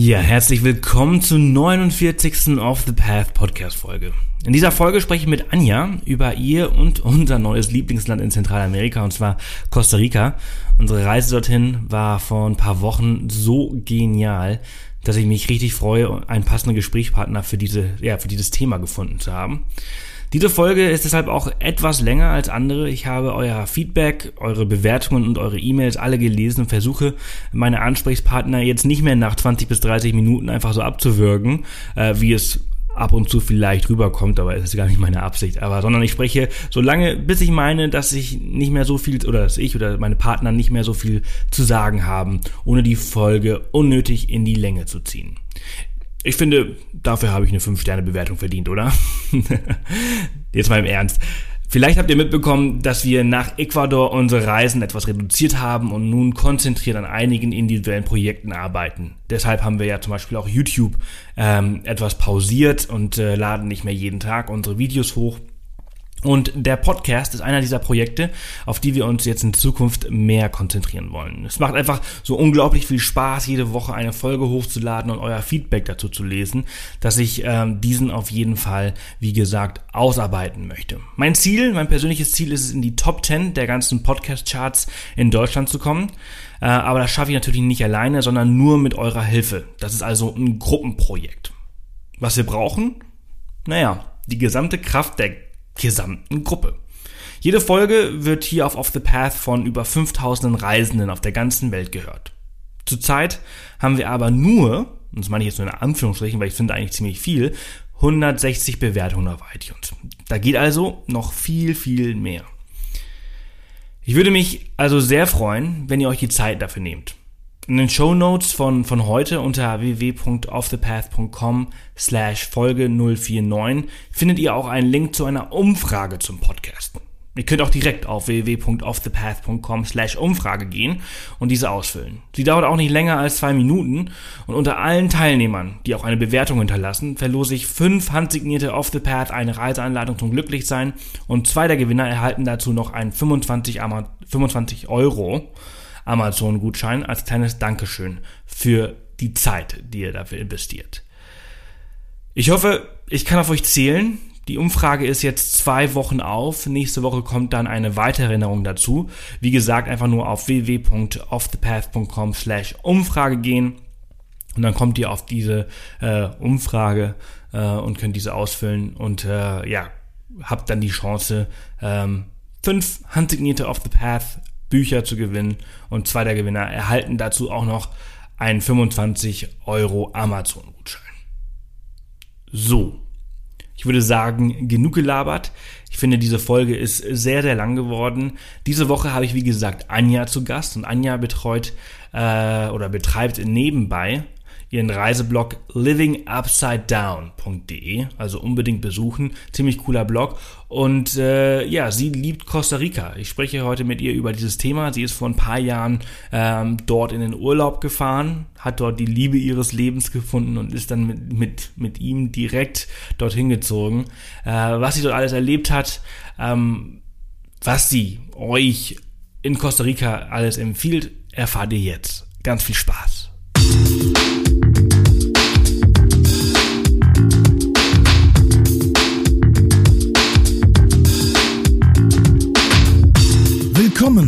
Ja, herzlich willkommen zur 49. Off the Path Podcast Folge. In dieser Folge spreche ich mit Anja über ihr und unser neues Lieblingsland in Zentralamerika, und zwar Costa Rica. Unsere Reise dorthin war vor ein paar Wochen so genial, dass ich mich richtig freue, einen passenden Gesprächspartner für diese, ja, für dieses Thema gefunden zu haben. Diese Folge ist deshalb auch etwas länger als andere. Ich habe euer Feedback, eure Bewertungen und eure E-Mails alle gelesen und versuche meine Ansprechpartner jetzt nicht mehr nach 20 bis 30 Minuten einfach so abzuwürgen, äh, wie es ab und zu vielleicht rüberkommt, aber es ist gar nicht meine Absicht, aber sondern ich spreche so lange, bis ich meine, dass ich nicht mehr so viel oder dass ich oder meine Partner nicht mehr so viel zu sagen haben, ohne die Folge unnötig in die Länge zu ziehen. Ich finde, dafür habe ich eine 5-Sterne-Bewertung verdient, oder? Jetzt mal im Ernst. Vielleicht habt ihr mitbekommen, dass wir nach Ecuador unsere Reisen etwas reduziert haben und nun konzentriert an einigen individuellen Projekten arbeiten. Deshalb haben wir ja zum Beispiel auch YouTube ähm, etwas pausiert und äh, laden nicht mehr jeden Tag unsere Videos hoch. Und der Podcast ist einer dieser Projekte, auf die wir uns jetzt in Zukunft mehr konzentrieren wollen. Es macht einfach so unglaublich viel Spaß, jede Woche eine Folge hochzuladen und euer Feedback dazu zu lesen, dass ich ähm, diesen auf jeden Fall, wie gesagt, ausarbeiten möchte. Mein Ziel, mein persönliches Ziel ist es, in die Top 10 der ganzen Podcast-Charts in Deutschland zu kommen. Äh, aber das schaffe ich natürlich nicht alleine, sondern nur mit eurer Hilfe. Das ist also ein Gruppenprojekt. Was wir brauchen? Naja, die gesamte Kraft der gesamten Gruppe. Jede Folge wird hier auf Off the Path von über 5000 Reisenden auf der ganzen Welt gehört. Zurzeit haben wir aber nur, und das meine ich jetzt nur in Anführungsstrichen, weil ich finde eigentlich ziemlich viel, 160 Bewertungen auf iTunes. Da geht also noch viel, viel mehr. Ich würde mich also sehr freuen, wenn ihr euch die Zeit dafür nehmt. In den Show Notes von, von heute unter www.offthepath.com slash Folge 049 findet ihr auch einen Link zu einer Umfrage zum Podcast. Ihr könnt auch direkt auf www.offthepath.com slash Umfrage gehen und diese ausfüllen. Sie dauert auch nicht länger als zwei Minuten und unter allen Teilnehmern, die auch eine Bewertung hinterlassen, verlose ich fünf handsignierte Off the Path, eine Reiseanleitung zum Glücklichsein und zwei der Gewinner erhalten dazu noch einen 25, 25 Euro Amazon-Gutschein als kleines Dankeschön für die Zeit, die ihr dafür investiert. Ich hoffe, ich kann auf euch zählen. Die Umfrage ist jetzt zwei Wochen auf. Nächste Woche kommt dann eine weitere Erinnerung dazu. Wie gesagt, einfach nur auf www.offthepath.com slash Umfrage gehen. Und dann kommt ihr auf diese äh, Umfrage äh, und könnt diese ausfüllen und äh, ja, habt dann die Chance, ähm, fünf handsignierte Off the Path Bücher zu gewinnen und zwei der Gewinner erhalten dazu auch noch einen 25 Euro Amazon-Gutschein. So, ich würde sagen, genug gelabert. Ich finde, diese Folge ist sehr, sehr lang geworden. Diese Woche habe ich, wie gesagt, Anja zu Gast und Anja betreut äh, oder betreibt nebenbei ihren Reiseblog livingupsidedown.de, also unbedingt besuchen. Ziemlich cooler Blog. Und äh, ja, sie liebt Costa Rica. Ich spreche heute mit ihr über dieses Thema. Sie ist vor ein paar Jahren ähm, dort in den Urlaub gefahren, hat dort die Liebe ihres Lebens gefunden und ist dann mit, mit, mit ihm direkt dorthin gezogen. Äh, was sie dort alles erlebt hat, ähm, was sie euch in Costa Rica alles empfiehlt, erfahrt ihr jetzt. Ganz viel Spaß.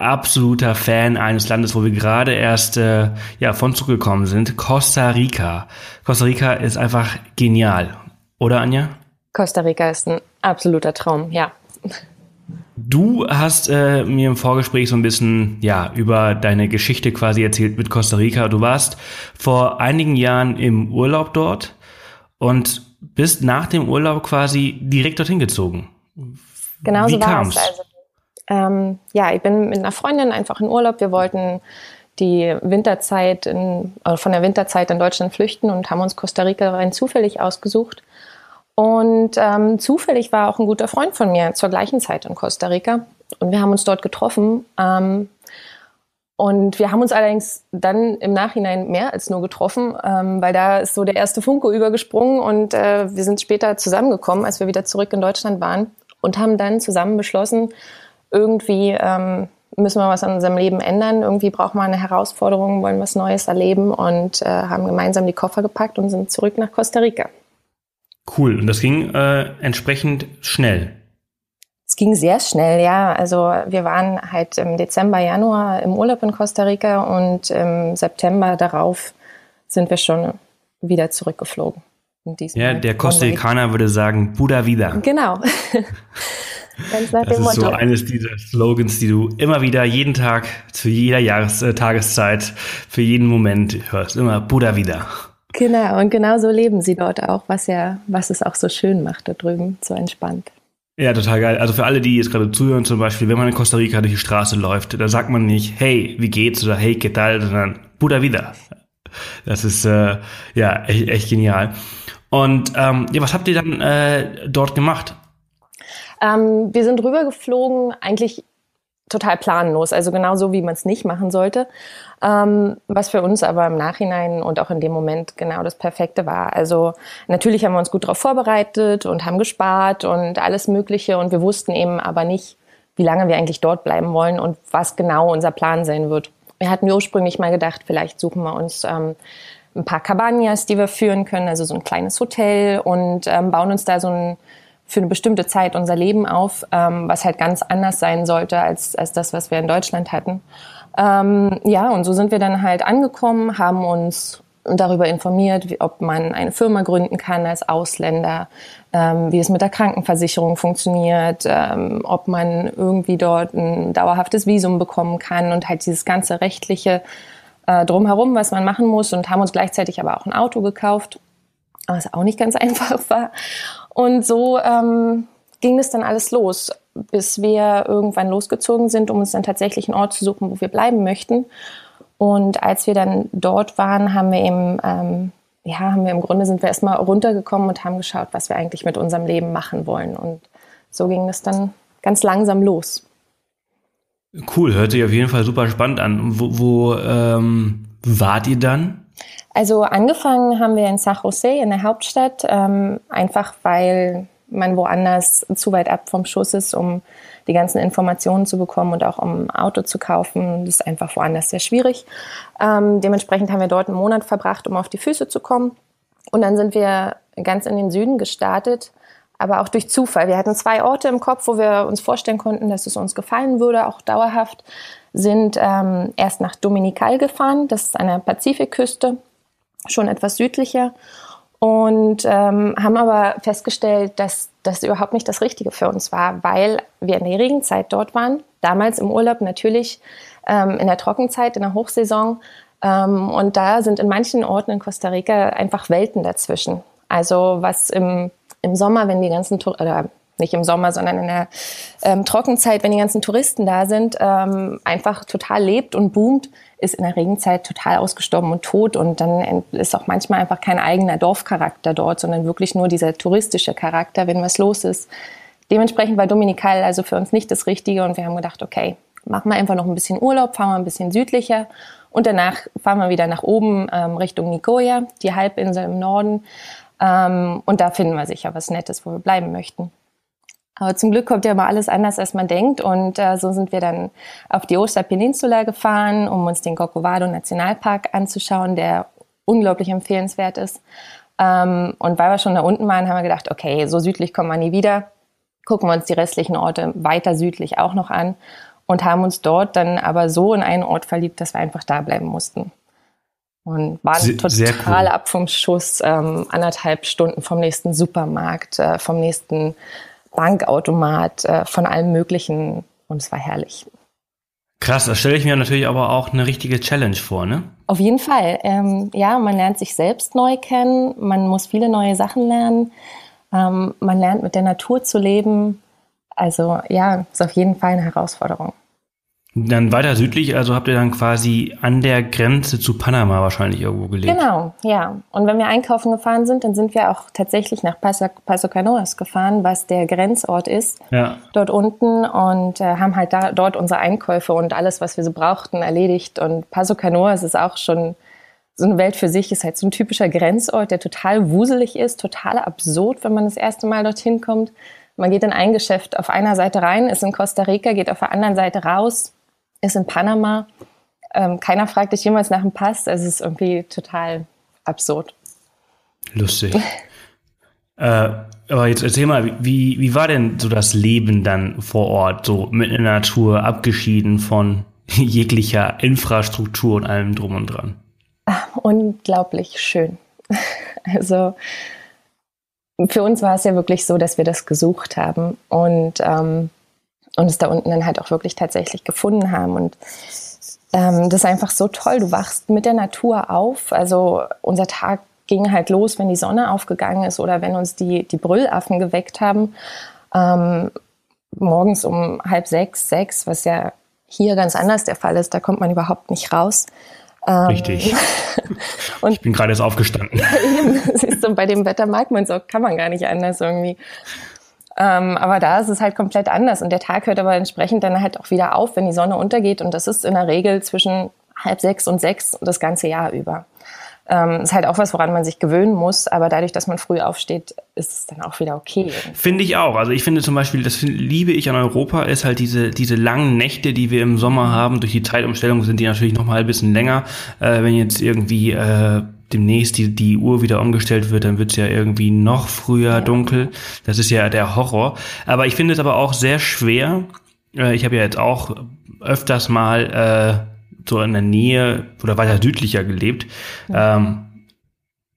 absoluter Fan eines Landes, wo wir gerade erst äh, ja, von zurückgekommen sind, Costa Rica. Costa Rica ist einfach genial, oder Anja? Costa Rica ist ein absoluter Traum, ja. Du hast äh, mir im Vorgespräch so ein bisschen ja über deine Geschichte quasi erzählt mit Costa Rica. Du warst vor einigen Jahren im Urlaub dort und bist nach dem Urlaub quasi direkt dorthin gezogen. Genau so war es. Also ähm, ja, ich bin mit einer Freundin einfach in Urlaub. Wir wollten die Winterzeit in, äh, von der Winterzeit in Deutschland flüchten und haben uns Costa Rica rein zufällig ausgesucht. Und ähm, zufällig war auch ein guter Freund von mir zur gleichen Zeit in Costa Rica. Und wir haben uns dort getroffen. Ähm, und wir haben uns allerdings dann im Nachhinein mehr als nur getroffen, ähm, weil da ist so der erste Funke übergesprungen und äh, wir sind später zusammengekommen, als wir wieder zurück in Deutschland waren und haben dann zusammen beschlossen, irgendwie ähm, müssen wir was an unserem Leben ändern, irgendwie brauchen wir eine Herausforderung, wollen was Neues erleben und äh, haben gemeinsam die Koffer gepackt und sind zurück nach Costa Rica. Cool, und das ging äh, entsprechend schnell. Es ging sehr schnell, ja. Also wir waren halt im Dezember, Januar im Urlaub in Costa Rica und im September darauf sind wir schon wieder zurückgeflogen. Ja, der Costa Ricaner würde sagen, Buddha wieder. Genau. Ganz nach das dem ist Motto. so eines dieser Slogans, die du immer wieder jeden Tag zu jeder Jahres äh, Tageszeit für jeden Moment hörst. Immer Buddha wieder. Genau, und genau so leben sie dort auch, was ja, was es auch so schön macht da drüben, so entspannt. Ja, total geil. Also für alle, die jetzt gerade zuhören, zum Beispiel, wenn man in Costa Rica durch die Straße läuft, da sagt man nicht, hey, wie geht's oder hey, ¿qué tal, sondern Buddha wieder. Das ist äh, ja echt, echt genial. Und ähm, ja, was habt ihr dann äh, dort gemacht? Ähm, wir sind rübergeflogen, eigentlich total planlos, also genau so, wie man es nicht machen sollte. Ähm, was für uns aber im Nachhinein und auch in dem Moment genau das Perfekte war. Also natürlich haben wir uns gut darauf vorbereitet und haben gespart und alles Mögliche und wir wussten eben aber nicht, wie lange wir eigentlich dort bleiben wollen und was genau unser Plan sein wird. Wir hatten ursprünglich mal gedacht, vielleicht suchen wir uns ähm, ein paar Cabañas, die wir führen können, also so ein kleines Hotel und ähm, bauen uns da so ein für eine bestimmte Zeit unser Leben auf, ähm, was halt ganz anders sein sollte als, als das, was wir in Deutschland hatten. Ähm, ja, und so sind wir dann halt angekommen, haben uns darüber informiert, wie, ob man eine Firma gründen kann als Ausländer, ähm, wie es mit der Krankenversicherung funktioniert, ähm, ob man irgendwie dort ein dauerhaftes Visum bekommen kann und halt dieses ganze rechtliche äh, drumherum, was man machen muss und haben uns gleichzeitig aber auch ein Auto gekauft, was auch nicht ganz einfach war. Und so ähm, ging es dann alles los, bis wir irgendwann losgezogen sind, um uns dann tatsächlich einen Ort zu suchen, wo wir bleiben möchten. Und als wir dann dort waren, haben wir eben, ähm, ja, haben wir im Grunde sind wir erstmal runtergekommen und haben geschaut, was wir eigentlich mit unserem Leben machen wollen. Und so ging es dann ganz langsam los. Cool, hört sich auf jeden Fall super spannend an. Wo, wo ähm, wart ihr dann? Also angefangen haben wir in San Jose in der Hauptstadt, ähm, einfach weil man woanders zu weit ab vom Schuss ist, um die ganzen Informationen zu bekommen und auch um ein Auto zu kaufen. Das ist einfach woanders sehr schwierig. Ähm, dementsprechend haben wir dort einen Monat verbracht, um auf die Füße zu kommen. Und dann sind wir ganz in den Süden gestartet, aber auch durch Zufall. Wir hatten zwei Orte im Kopf, wo wir uns vorstellen konnten, dass es uns gefallen würde, auch dauerhaft. Sind ähm, erst nach Dominical gefahren, das ist an der Pazifikküste schon etwas südlicher und ähm, haben aber festgestellt, dass das überhaupt nicht das Richtige für uns war, weil wir in der Regenzeit dort waren. Damals im Urlaub natürlich ähm, in der Trockenzeit, in der Hochsaison. Ähm, und da sind in manchen Orten in Costa Rica einfach Welten dazwischen. Also was im, im Sommer, wenn die ganzen, oder nicht im Sommer, sondern in der ähm, Trockenzeit, wenn die ganzen Touristen da sind, ähm, einfach total lebt und boomt, ist in der Regenzeit total ausgestorben und tot. Und dann ist auch manchmal einfach kein eigener Dorfcharakter dort, sondern wirklich nur dieser touristische Charakter, wenn was los ist. Dementsprechend war Dominikal also für uns nicht das Richtige und wir haben gedacht, okay, machen wir einfach noch ein bisschen Urlaub, fahren wir ein bisschen südlicher und danach fahren wir wieder nach oben ähm, Richtung Nicoya, die Halbinsel im Norden. Ähm, und da finden wir sicher was Nettes, wo wir bleiben möchten. Aber zum Glück kommt ja immer alles anders, als man denkt. Und äh, so sind wir dann auf die Oster Peninsula gefahren, um uns den Corcovado Nationalpark anzuschauen, der unglaublich empfehlenswert ist. Ähm, und weil wir schon da unten waren, haben wir gedacht, okay, so südlich kommen wir nie wieder. Gucken wir uns die restlichen Orte weiter südlich auch noch an und haben uns dort dann aber so in einen Ort verliebt, dass wir einfach da bleiben mussten. Und waren sehr, total sehr cool. ab vom Schuss, ähm, anderthalb Stunden vom nächsten Supermarkt, äh, vom nächsten Bankautomat, äh, von allem Möglichen. Und es war herrlich. Krass, das stelle ich mir natürlich aber auch eine richtige Challenge vor, ne? Auf jeden Fall. Ähm, ja, man lernt sich selbst neu kennen, man muss viele neue Sachen lernen, ähm, man lernt mit der Natur zu leben. Also ja, ist auf jeden Fall eine Herausforderung. Dann weiter südlich, also habt ihr dann quasi an der Grenze zu Panama wahrscheinlich irgendwo gelebt. Genau, ja. Und wenn wir einkaufen gefahren sind, dann sind wir auch tatsächlich nach Paso, Paso Canoas gefahren, was der Grenzort ist, ja. dort unten und äh, haben halt da, dort unsere Einkäufe und alles, was wir so brauchten, erledigt. Und Paso Canoas ist auch schon so eine Welt für sich, ist halt so ein typischer Grenzort, der total wuselig ist, total absurd, wenn man das erste Mal dorthin kommt. Man geht in ein Geschäft auf einer Seite rein, ist in Costa Rica, geht auf der anderen Seite raus ist in Panama. Ähm, keiner fragt dich jemals nach dem Pass. Also es ist irgendwie total absurd. Lustig. äh, aber jetzt erzähl mal, wie, wie war denn so das Leben dann vor Ort, so mit in der Natur, abgeschieden von jeglicher Infrastruktur und allem drum und dran? Ach, unglaublich schön. Also für uns war es ja wirklich so, dass wir das gesucht haben und ähm, und es da unten dann halt auch wirklich tatsächlich gefunden haben. Und ähm, das ist einfach so toll. Du wachst mit der Natur auf. Also unser Tag ging halt los, wenn die Sonne aufgegangen ist oder wenn uns die, die Brüllaffen geweckt haben. Ähm, morgens um halb sechs, sechs, was ja hier ganz anders der Fall ist. Da kommt man überhaupt nicht raus. Ähm, Richtig. und ich bin gerade erst aufgestanden. Ja, eben. Siehst du, bei dem Wetter mag man es auch, kann man gar nicht anders irgendwie. Ähm, aber da ist es halt komplett anders und der Tag hört aber entsprechend dann halt auch wieder auf, wenn die Sonne untergeht und das ist in der Regel zwischen halb sechs und sechs das ganze Jahr über. Ähm, ist halt auch was, woran man sich gewöhnen muss, aber dadurch, dass man früh aufsteht, ist es dann auch wieder okay. Finde ich auch. Also ich finde zum Beispiel, das liebe ich an Europa, ist halt diese, diese langen Nächte, die wir im Sommer haben. Durch die Zeitumstellung sind die natürlich noch mal ein bisschen länger. Äh, wenn jetzt irgendwie äh, demnächst die, die Uhr wieder umgestellt wird, dann wird es ja irgendwie noch früher dunkel. Das ist ja der Horror. Aber ich finde es aber auch sehr schwer. Äh, ich habe ja jetzt auch öfters mal äh, so in der Nähe oder weiter südlicher gelebt. Ja. Ähm,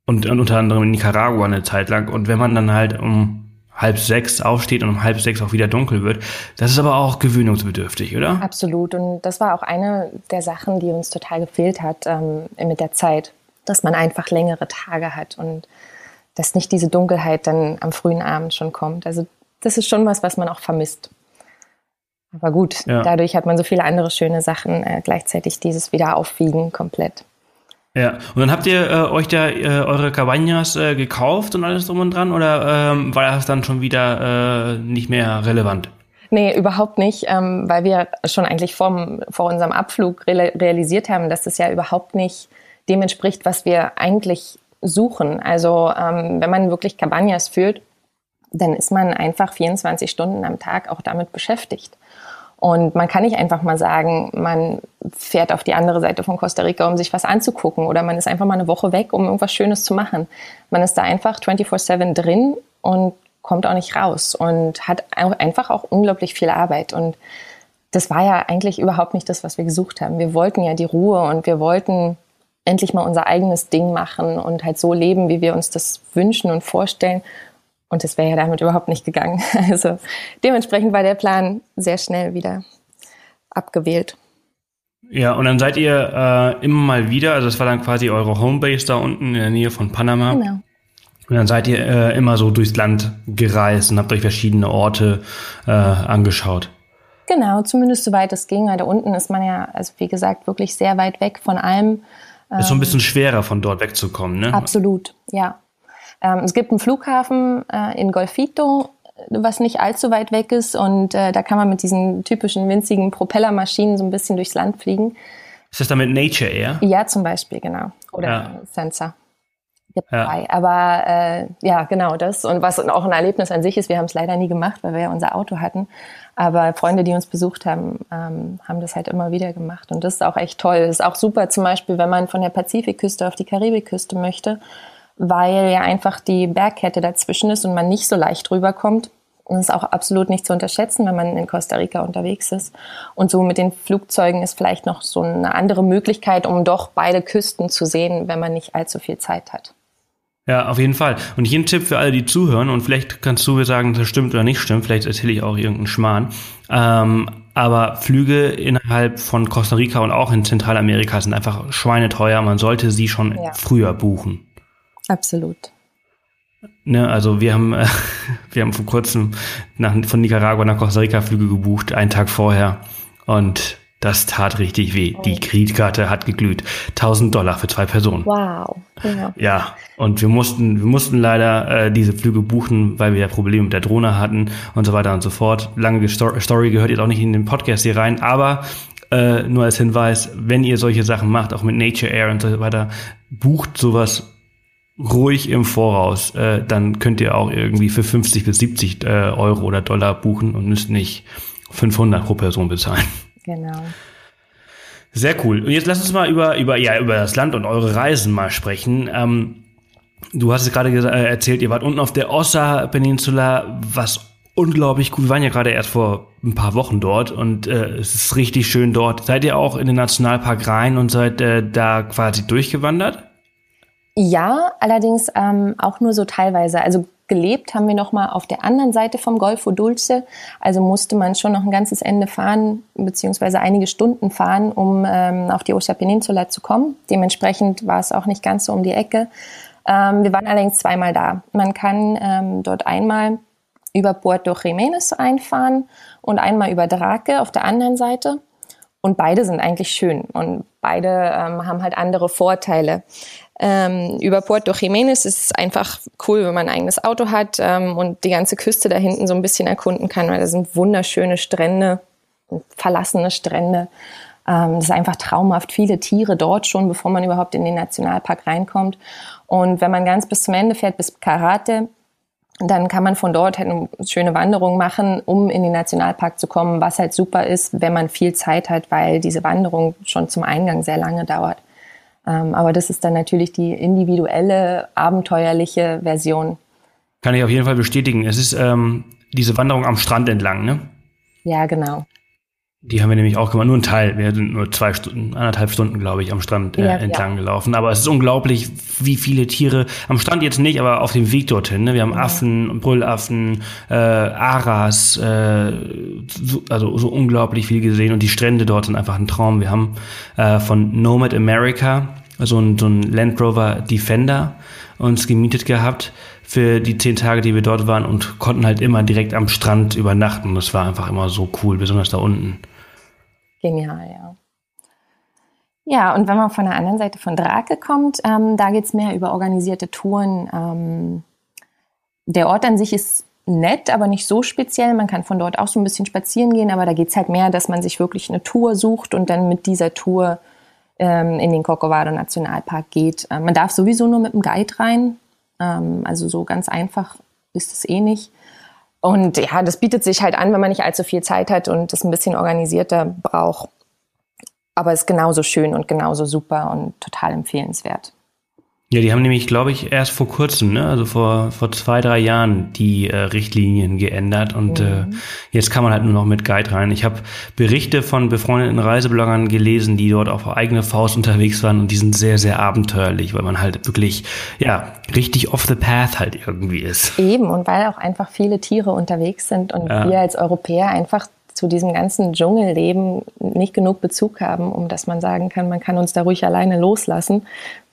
und, und unter anderem in Nicaragua eine Zeit lang. Und wenn man dann halt um halb sechs aufsteht und um halb sechs auch wieder dunkel wird. Das ist aber auch gewöhnungsbedürftig, oder? Absolut. Und das war auch eine der Sachen, die uns total gefehlt hat ähm, mit der Zeit dass man einfach längere Tage hat und dass nicht diese Dunkelheit dann am frühen Abend schon kommt. Also das ist schon was, was man auch vermisst. Aber gut, ja. dadurch hat man so viele andere schöne Sachen, äh, gleichzeitig dieses Wiederaufwiegen komplett. Ja, und dann habt ihr äh, euch da äh, eure Cabañas äh, gekauft und alles drum und dran oder ähm, war das dann schon wieder äh, nicht mehr relevant? Nee, überhaupt nicht, ähm, weil wir schon eigentlich vom, vor unserem Abflug realisiert haben, dass das ja überhaupt nicht dem entspricht, was wir eigentlich suchen. Also ähm, wenn man wirklich Cabañas führt, dann ist man einfach 24 Stunden am Tag auch damit beschäftigt. Und man kann nicht einfach mal sagen, man fährt auf die andere Seite von Costa Rica, um sich was anzugucken oder man ist einfach mal eine Woche weg, um irgendwas Schönes zu machen. Man ist da einfach 24/7 drin und kommt auch nicht raus und hat einfach auch unglaublich viel Arbeit. Und das war ja eigentlich überhaupt nicht das, was wir gesucht haben. Wir wollten ja die Ruhe und wir wollten endlich mal unser eigenes Ding machen und halt so leben, wie wir uns das wünschen und vorstellen. Und das wäre ja damit überhaupt nicht gegangen. Also dementsprechend war der Plan sehr schnell wieder abgewählt. Ja, und dann seid ihr äh, immer mal wieder, also das war dann quasi eure Homebase da unten in der Nähe von Panama. Genau. Und dann seid ihr äh, immer so durchs Land gereist und habt euch verschiedene Orte äh, angeschaut. Genau, zumindest soweit es ging. Weil da unten ist man ja, also wie gesagt, wirklich sehr weit weg von allem. Ist so ein bisschen schwerer von dort wegzukommen, ne? Absolut, ja. Ähm, es gibt einen Flughafen äh, in Golfito, was nicht allzu weit weg ist und äh, da kann man mit diesen typischen winzigen Propellermaschinen so ein bisschen durchs Land fliegen. Ist das dann mit Nature Air? Ja, zum Beispiel, genau. Oder ja. Sensor. Ja. Aber äh, ja, genau das. Und was auch ein Erlebnis an sich ist, wir haben es leider nie gemacht, weil wir ja unser Auto hatten. Aber Freunde, die uns besucht haben, ähm, haben das halt immer wieder gemacht. Und das ist auch echt toll. Das ist auch super zum Beispiel, wenn man von der Pazifikküste auf die Karibikküste möchte, weil ja einfach die Bergkette dazwischen ist und man nicht so leicht rüberkommt. Und das ist auch absolut nicht zu unterschätzen, wenn man in Costa Rica unterwegs ist. Und so mit den Flugzeugen ist vielleicht noch so eine andere Möglichkeit, um doch beide Küsten zu sehen, wenn man nicht allzu viel Zeit hat. Ja, auf jeden Fall. Und hier ein Tipp für alle, die zuhören, und vielleicht kannst du mir sagen, das stimmt oder nicht stimmt, vielleicht erzähle ich auch irgendeinen Schmarrn. Ähm, aber Flüge innerhalb von Costa Rica und auch in Zentralamerika sind einfach schweineteuer. Man sollte sie schon ja. früher buchen. Absolut. Ne, also wir haben, äh, wir haben vor kurzem nach, von Nicaragua nach Costa Rica Flüge gebucht, einen Tag vorher. Und Das tat richtig weh. Die Kreditkarte hat geglüht. 1000 Dollar für zwei Personen. Wow. Ja, ja und wir mussten, wir mussten leider äh, diese Flüge buchen, weil wir ja Probleme mit der Drohne hatten und so weiter und so fort. Lange Story gehört jetzt auch nicht in den Podcast hier rein, aber äh, nur als Hinweis, wenn ihr solche Sachen macht, auch mit Nature Air und so weiter, bucht sowas ruhig im Voraus. Äh, dann könnt ihr auch irgendwie für 50 bis 70 äh, Euro oder Dollar buchen und müsst nicht 500 pro Person bezahlen. Genau. Sehr cool. Und jetzt lass uns mal über, über, ja, über das Land und eure Reisen mal sprechen. Ähm, du hast es gerade äh, erzählt, ihr wart unten auf der Ossa Peninsula, was unglaublich cool. Wir waren ja gerade erst vor ein paar Wochen dort und äh, es ist richtig schön dort. Seid ihr auch in den Nationalpark rein und seid äh, da quasi durchgewandert? Ja, allerdings ähm, auch nur so teilweise. Also gelebt haben wir noch mal auf der anderen Seite vom Golfo Dulce. Also musste man schon noch ein ganzes Ende fahren, beziehungsweise einige Stunden fahren, um ähm, auf die Osa Peninsula zu kommen. Dementsprechend war es auch nicht ganz so um die Ecke. Ähm, wir waren allerdings zweimal da. Man kann ähm, dort einmal über Puerto Jiménez einfahren und einmal über Drake auf der anderen Seite. Und beide sind eigentlich schön und beide ähm, haben halt andere Vorteile. Ähm, über Puerto Jiménez ist es einfach cool, wenn man ein eigenes Auto hat ähm, und die ganze Küste da hinten so ein bisschen erkunden kann, weil da sind wunderschöne Strände, verlassene Strände. Ähm, das ist einfach traumhaft. Viele Tiere dort schon, bevor man überhaupt in den Nationalpark reinkommt. Und wenn man ganz bis zum Ende fährt, bis Karate, dann kann man von dort halt eine schöne Wanderung machen, um in den Nationalpark zu kommen, was halt super ist, wenn man viel Zeit hat, weil diese Wanderung schon zum Eingang sehr lange dauert. Ähm, aber das ist dann natürlich die individuelle, abenteuerliche Version. Kann ich auf jeden Fall bestätigen. Es ist ähm, diese Wanderung am Strand entlang, ne? Ja, genau. Die haben wir nämlich auch gemacht, nur ein Teil. Wir sind nur zwei Stunden, anderthalb Stunden, glaube ich, am Strand äh, ja, entlang ja. gelaufen. Aber es ist unglaublich, wie viele Tiere, am Strand jetzt nicht, aber auf dem Weg dorthin. Ne? Wir haben ja. Affen, Brüllaffen, äh, Aras, äh, so, also so unglaublich viel gesehen. Und die Strände dort sind einfach ein Traum. Wir haben äh, von Nomad America so ein, so ein Land Rover Defender uns gemietet gehabt für die zehn Tage, die wir dort waren und konnten halt immer direkt am Strand übernachten. Das war einfach immer so cool, besonders da unten. Genial, ja. Ja, und wenn man von der anderen Seite von Drake kommt, ähm, da es mehr über organisierte Touren. Ähm, der Ort an sich ist nett, aber nicht so speziell. Man kann von dort auch so ein bisschen spazieren gehen, aber da geht es halt mehr, dass man sich wirklich eine Tour sucht und dann mit dieser Tour ähm, in den Corcovado Nationalpark geht. Ähm, man darf sowieso nur mit dem Guide rein, ähm, also so ganz einfach ist es eh nicht. Und ja, das bietet sich halt an, wenn man nicht allzu viel Zeit hat und es ein bisschen organisierter braucht. Aber es ist genauso schön und genauso super und total empfehlenswert. Ja, die haben nämlich, glaube ich, erst vor kurzem, ne, also vor, vor zwei, drei Jahren die äh, Richtlinien geändert und äh, mhm. äh, jetzt kann man halt nur noch mit Guide rein. Ich habe Berichte von befreundeten Reisebloggern gelesen, die dort auf eigene Faust unterwegs waren und die sind sehr, sehr abenteuerlich, weil man halt wirklich, ja, richtig off the path halt irgendwie ist. Eben und weil auch einfach viele Tiere unterwegs sind und ja. wir als Europäer einfach zu diesem ganzen Dschungelleben nicht genug Bezug haben, um dass man sagen kann, man kann uns da ruhig alleine loslassen.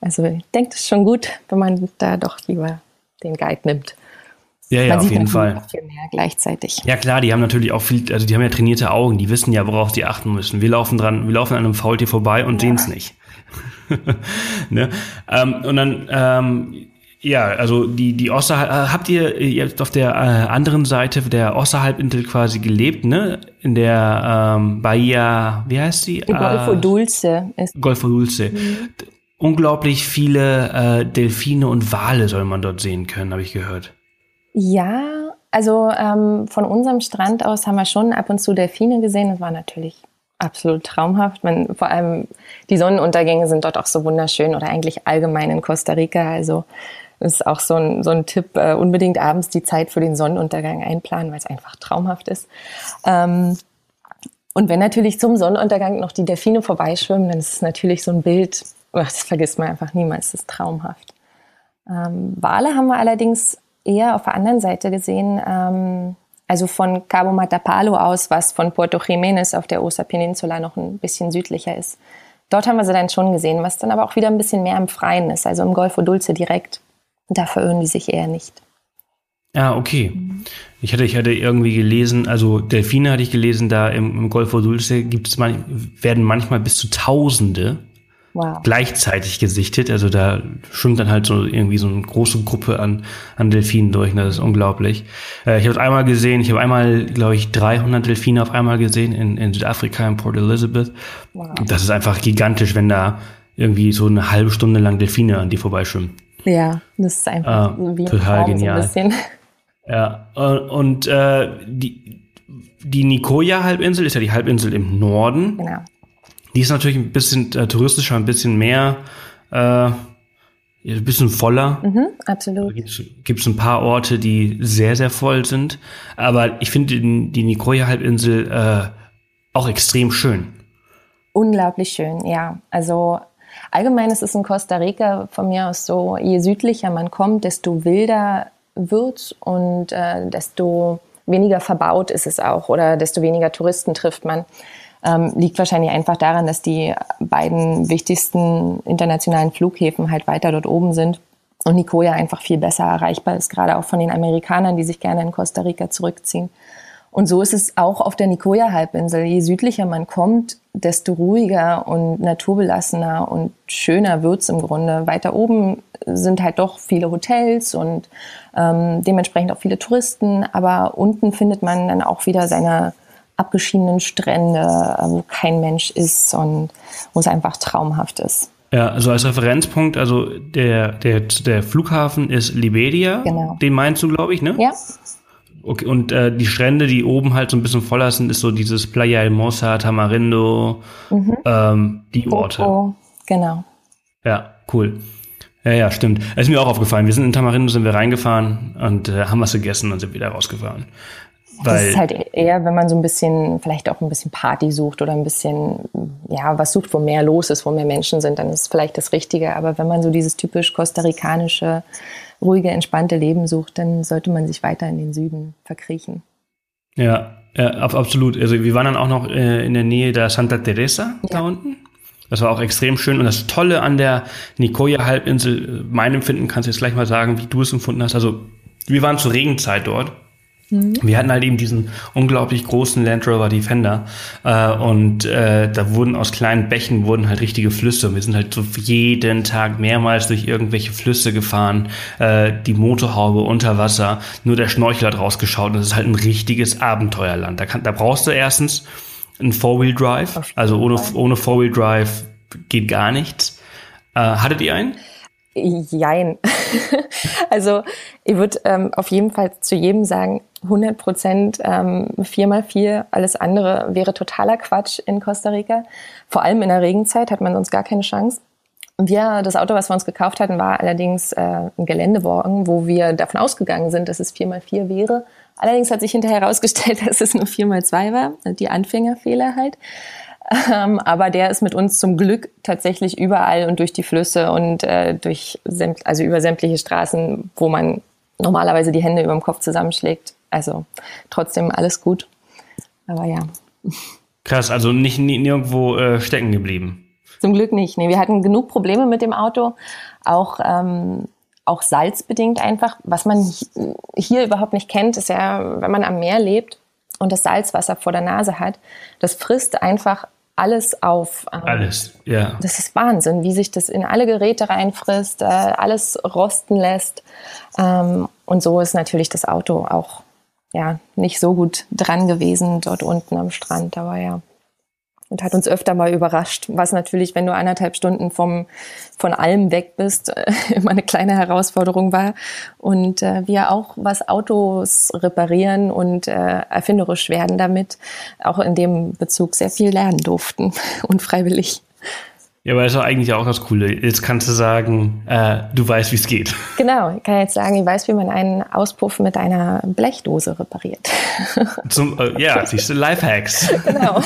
Also ich denke, es ist schon gut, wenn man da doch lieber den Guide nimmt. Ja, ja, auf jeden Fall. Viel mehr gleichzeitig. Ja klar, die haben natürlich auch viel, also die haben ja trainierte Augen, die wissen ja, worauf sie achten müssen. Wir laufen dran, wir laufen an einem Faultier vorbei und ja. sehen es nicht. ne? ähm, und dann ähm, ja, also die, die Oster, äh, habt ihr jetzt auf der äh, anderen Seite der Osterhalbinsel quasi gelebt, ne? In der ähm, Bahia, wie heißt sie? Golfo äh, Dulce. Ist Golfo Dulce. Mhm. Unglaublich viele äh, Delfine und Wale soll man dort sehen können, habe ich gehört. Ja, also ähm, von unserem Strand aus haben wir schon ab und zu Delfine gesehen. Das war natürlich absolut traumhaft. Man, vor allem die Sonnenuntergänge sind dort auch so wunderschön oder eigentlich allgemein in Costa Rica. Also das ist auch so ein, so ein Tipp, äh, unbedingt abends die Zeit für den Sonnenuntergang einplanen, weil es einfach traumhaft ist. Ähm, und wenn natürlich zum Sonnenuntergang noch die Delfine vorbeischwimmen, dann ist es natürlich so ein Bild, ach, das vergisst man einfach niemals, das ist traumhaft. Ähm, Wale haben wir allerdings eher auf der anderen Seite gesehen, ähm, also von Cabo Matapalo aus, was von Puerto Jiménez auf der Osa Peninsula noch ein bisschen südlicher ist. Dort haben wir sie dann schon gesehen, was dann aber auch wieder ein bisschen mehr im Freien ist, also im Golfo Dulce direkt. Da verirren die sich eher nicht. Ja, okay. Ich hatte, ich hatte irgendwie gelesen, also Delfine hatte ich gelesen, da im, im Golfo Dulce gibt es man, werden manchmal bis zu Tausende wow. gleichzeitig gesichtet. Also da schwimmt dann halt so irgendwie so eine große Gruppe an, an Delfinen durch. Und das ist unglaublich. Äh, ich habe es einmal gesehen. Ich habe einmal, glaube ich, 300 Delfine auf einmal gesehen in, in Südafrika, in Port Elizabeth. Wow. Das ist einfach gigantisch, wenn da irgendwie so eine halbe Stunde lang Delfine an die vorbeischwimmen. Ja, das ist einfach äh, wie total Traum, genial. So ja, und äh, die, die Nicoya-Halbinsel ist ja die Halbinsel im Norden. Genau. Die ist natürlich ein bisschen äh, touristischer, ein bisschen mehr, äh, ein bisschen voller. Mhm, absolut. Gibt es ein paar Orte, die sehr, sehr voll sind. Aber ich finde die, die Nicoya-Halbinsel äh, auch extrem schön. Unglaublich schön, ja. Also allgemein ist es in Costa Rica von mir aus so, je südlicher man kommt, desto wilder wird und äh, desto weniger verbaut ist es auch oder desto weniger Touristen trifft man. Ähm, liegt wahrscheinlich einfach daran, dass die beiden wichtigsten internationalen Flughäfen halt weiter dort oben sind und Nicoya einfach viel besser erreichbar ist, gerade auch von den Amerikanern, die sich gerne in Costa Rica zurückziehen. Und so ist es auch auf der Nicoya-Halbinsel. Je südlicher man kommt, desto ruhiger und naturbelassener und schöner wird's im Grunde. Weiter oben sind halt doch viele Hotels und ähm, dementsprechend auch viele Touristen, aber unten findet man dann auch wieder seine abgeschiedenen Strände, wo kein Mensch ist und wo es einfach traumhaft ist. Ja, also als Referenzpunkt, also der, der, der Flughafen ist Liberia. Genau. Den meinst du, glaube ich, ne? Ja. Okay, und äh, die Strände, die oben halt so ein bisschen voller sind, ist so dieses Playa Hermosa, Tamarindo, mhm. ähm, die Orte. Oh, genau. Ja, cool. Ja, ja, stimmt. Es ist mir auch aufgefallen. Wir sind in Tamarindo, sind wir reingefahren und äh, haben was gegessen und sind wieder rausgefahren. Weil das ist halt eher, wenn man so ein bisschen, vielleicht auch ein bisschen Party sucht oder ein bisschen, ja, was sucht, wo mehr los ist, wo mehr Menschen sind, dann ist vielleicht das Richtige. Aber wenn man so dieses typisch kostarikanische, ruhige, entspannte Leben sucht, dann sollte man sich weiter in den Süden verkriechen. Ja, ja absolut. Also wir waren dann auch noch äh, in der Nähe der Santa Teresa ja. da unten. Das war auch extrem schön. Und das Tolle an der Nicoya-Halbinsel, äh, mein Empfinden, kannst du jetzt gleich mal sagen, wie du es empfunden hast. Also wir waren zur Regenzeit dort. Mhm. Wir hatten halt eben diesen unglaublich großen Land Rover Defender äh, und äh, da wurden aus kleinen Bächen wurden halt richtige Flüsse. Und wir sind halt so jeden Tag mehrmals durch irgendwelche Flüsse gefahren, äh, die Motorhaube unter Wasser, nur der Schnorchel hat rausgeschaut und das ist halt ein richtiges Abenteuerland. Da, kann, da brauchst du erstens ein Four-Wheel Drive, also ohne, ohne Four-Wheel Drive geht gar nichts. Äh, hattet ihr einen? Jein. also ich würde ähm, auf jeden Fall zu jedem sagen, 100 Prozent ähm, 4x4, alles andere wäre totaler Quatsch in Costa Rica. Vor allem in der Regenzeit hat man sonst gar keine Chance. Wir, das Auto, was wir uns gekauft hatten, war allerdings äh, ein Geländewagen, wo wir davon ausgegangen sind, dass es 4x4 wäre. Allerdings hat sich hinterher herausgestellt, dass es nur 4x2 war, die Anfängerfehler halt. Ähm, aber der ist mit uns zum Glück tatsächlich überall und durch die Flüsse und äh, durch also über sämtliche Straßen, wo man normalerweise die Hände über dem Kopf zusammenschlägt. Also trotzdem alles gut. Aber ja. Krass, also nicht nirgendwo äh, stecken geblieben. Zum Glück nicht. Nee, wir hatten genug Probleme mit dem Auto, auch ähm, auch salzbedingt einfach. Was man hier überhaupt nicht kennt, ist ja, wenn man am Meer lebt und das Salzwasser vor der Nase hat, das frisst einfach alles auf. Ähm, alles, ja. Das ist Wahnsinn, wie sich das in alle Geräte reinfrisst, äh, alles rosten lässt. Ähm, und so ist natürlich das Auto auch ja nicht so gut dran gewesen dort unten am Strand. Aber ja und hat uns öfter mal überrascht, was natürlich, wenn du anderthalb Stunden vom, von allem weg bist, äh, immer eine kleine Herausforderung war. Und äh, wir auch, was Autos reparieren und äh, erfinderisch werden damit, auch in dem Bezug sehr viel lernen durften und freiwillig. Ja, aber das ist doch eigentlich auch das Coole. Jetzt kannst du sagen, äh, du weißt, wie es geht. Genau, ich kann jetzt sagen, ich weiß, wie man einen Auspuff mit einer Blechdose repariert. Zum, äh, ja, siehst du, Lifehacks. Genau.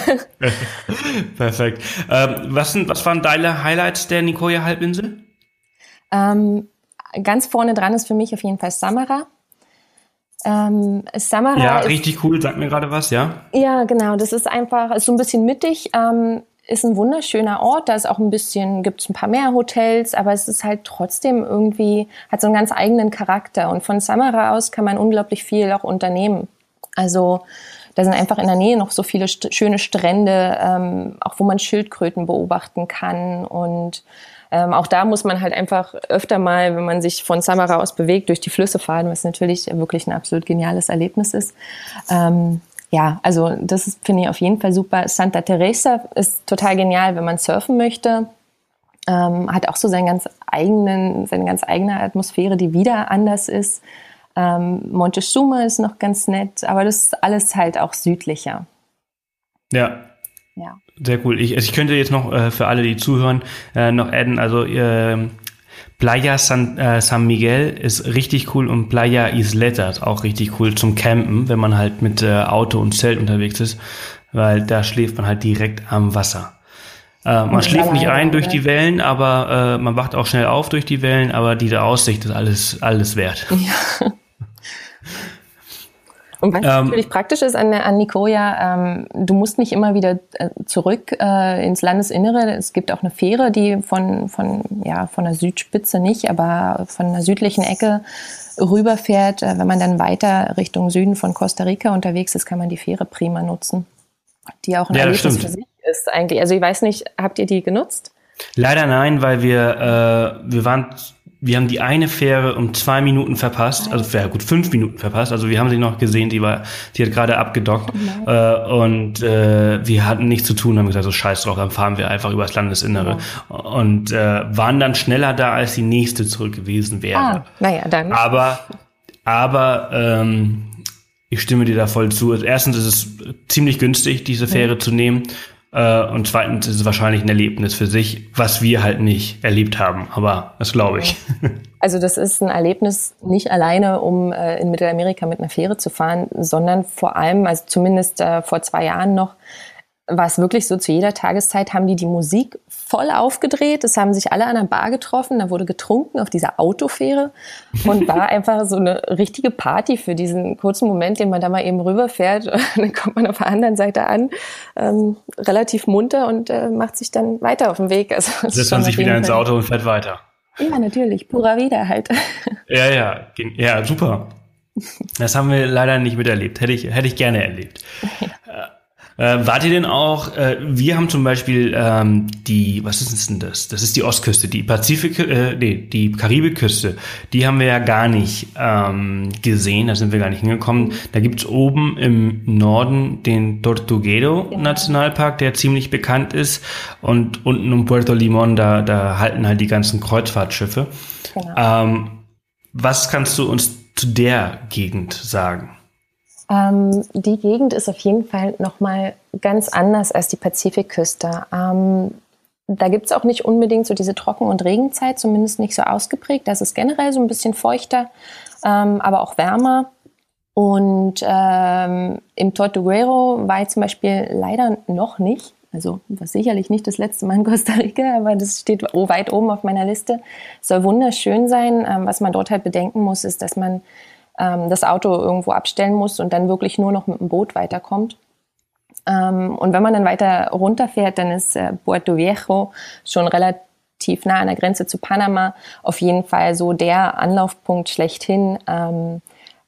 Perfekt. Ähm, was, sind, was waren deine Highlights der Nicoya-Halbinsel? Ähm, ganz vorne dran ist für mich auf jeden Fall Samara. Ähm, Samara ja, richtig cool, sag mir gerade was, ja? Ja, genau. Das ist einfach, ist so ein bisschen mittig. Ähm, ist ein wunderschöner Ort. Da ist auch ein bisschen, gibt es ein paar mehr Hotels, aber es ist halt trotzdem irgendwie, hat so einen ganz eigenen Charakter. Und von Samara aus kann man unglaublich viel auch unternehmen. Also da sind einfach in der Nähe noch so viele st schöne Strände, ähm, auch wo man Schildkröten beobachten kann. Und ähm, auch da muss man halt einfach öfter mal, wenn man sich von Samara aus bewegt, durch die Flüsse fahren, was natürlich wirklich ein absolut geniales Erlebnis ist. Ähm, ja, also das finde ich auf jeden Fall super. Santa Teresa ist total genial, wenn man surfen möchte. Ähm, hat auch so seinen ganz eigenen, seine ganz eigene Atmosphäre, die wieder anders ist. Ähm, Montezuma ist noch ganz nett, aber das ist alles halt auch südlicher. Ja. Ja. Sehr cool. Ich, also ich könnte jetzt noch äh, für alle, die zuhören, äh, noch adden, also äh, Playa San, äh, San Miguel ist richtig cool und Playa Isleta ist auch richtig cool zum Campen, wenn man halt mit äh, Auto und Zelt unterwegs ist, weil da schläft man halt direkt am Wasser. Äh, man schläft nicht ein durch die Wellen, aber äh, man wacht auch schnell auf durch die Wellen, aber diese Aussicht ist alles, alles wert. Ja. Und was ähm, natürlich praktisch ist an, an Nicoya, ähm, du musst nicht immer wieder äh, zurück äh, ins Landesinnere. Es gibt auch eine Fähre, die von, von, ja, von der Südspitze nicht, aber von der südlichen Ecke rüberfährt. Äh, wenn man dann weiter Richtung Süden von Costa Rica unterwegs ist, kann man die Fähre prima nutzen. Die auch ein ja, Erlebnis für sich ist eigentlich. Also ich weiß nicht, habt ihr die genutzt? Leider nein, weil wir, äh, wir waren wir haben die eine Fähre um zwei Minuten verpasst, also ja gut fünf Minuten verpasst. Also wir haben sie noch gesehen, die war, die hat gerade abgedockt oh äh, und äh, wir hatten nichts zu tun, haben gesagt, so scheiß drauf, dann fahren wir einfach übers Landesinnere ja. und äh, waren dann schneller da, als die nächste zurück gewesen wäre. Ah, naja, dann. Aber, aber ähm, ich stimme dir da voll zu. Erstens ist es ziemlich günstig, diese Fähre ja. zu nehmen. Äh, und zweitens ist es wahrscheinlich ein Erlebnis für sich, was wir halt nicht erlebt haben. Aber das glaube ich. Also das ist ein Erlebnis nicht alleine, um äh, in Mittelamerika mit einer Fähre zu fahren, sondern vor allem, also zumindest äh, vor zwei Jahren noch, war es wirklich so, zu jeder Tageszeit haben die die Musik voll aufgedreht. Es haben sich alle an der Bar getroffen, da wurde getrunken auf dieser Autofähre und war einfach so eine richtige Party für diesen kurzen Moment, den man da mal eben rüberfährt. Und dann kommt man auf der anderen Seite an, ähm, relativ munter und äh, macht sich dann weiter auf den Weg. Also, Setzt man sich wieder ins Auto und fährt weiter. Ja, natürlich. Pura wieder halt. Ja, ja, ja, super. Das haben wir leider nicht miterlebt. Hätte ich, hätte ich gerne erlebt. Ja. Äh, wart ihr denn auch, äh, wir haben zum Beispiel ähm, die, was ist denn das? Das ist die Ostküste, die Pazifik, äh, nee, die Karibikküste. Die haben wir ja gar nicht ähm, gesehen, da sind wir gar nicht hingekommen. Da gibt's oben im Norden den Tortuguero Nationalpark, der ziemlich bekannt ist. Und unten um Puerto Limon, da, da halten halt die ganzen Kreuzfahrtschiffe. Genau. Ähm, was kannst du uns zu der Gegend sagen? Ähm, die Gegend ist auf jeden Fall nochmal ganz anders als die Pazifikküste. Ähm, da gibt es auch nicht unbedingt so diese Trocken- und Regenzeit, zumindest nicht so ausgeprägt. Das ist generell so ein bisschen feuchter, ähm, aber auch wärmer. Und ähm, im Tortuguero war ich zum Beispiel leider noch nicht. Also war sicherlich nicht das letzte Mal in Costa Rica, aber das steht weit oben auf meiner Liste. Soll wunderschön sein. Ähm, was man dort halt bedenken muss, ist, dass man ähm, das Auto irgendwo abstellen muss und dann wirklich nur noch mit dem Boot weiterkommt. Ähm, und wenn man dann weiter runterfährt, dann ist äh, Puerto Viejo schon relativ nah an der Grenze zu Panama auf jeden Fall so der Anlaufpunkt schlechthin, ähm,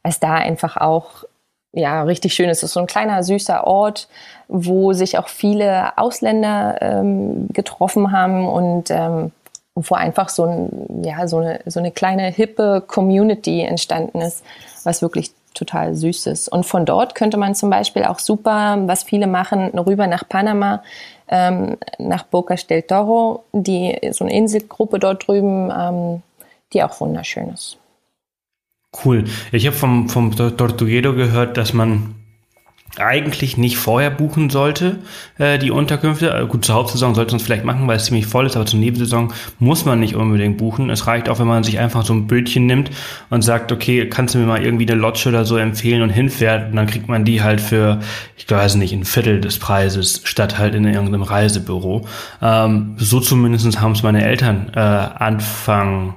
es da einfach auch ja, richtig schön. Es ist so ein kleiner, süßer Ort, wo sich auch viele Ausländer ähm, getroffen haben und ähm, wo einfach so, ein, ja, so, eine, so eine kleine hippe Community entstanden ist, was wirklich total süß ist. Und von dort könnte man zum Beispiel auch super, was viele machen, rüber nach Panama, ähm, nach Bocas del Toro, die so eine Inselgruppe dort drüben, ähm, die auch wunderschön ist. Cool. Ich habe vom, vom Tortuguero gehört, dass man eigentlich nicht vorher buchen sollte, äh, die Unterkünfte. Äh, gut, zur Hauptsaison sollte man es vielleicht machen, weil es ziemlich voll ist, aber zur Nebensaison muss man nicht unbedingt buchen. Es reicht auch, wenn man sich einfach so ein Bötchen nimmt und sagt, okay, kannst du mir mal irgendwie eine Lodge oder so empfehlen und hinfährt und dann kriegt man die halt für, ich weiß nicht, ein Viertel des Preises, statt halt in irgendeinem Reisebüro. Ähm, so zumindest haben es meine Eltern äh, Anfang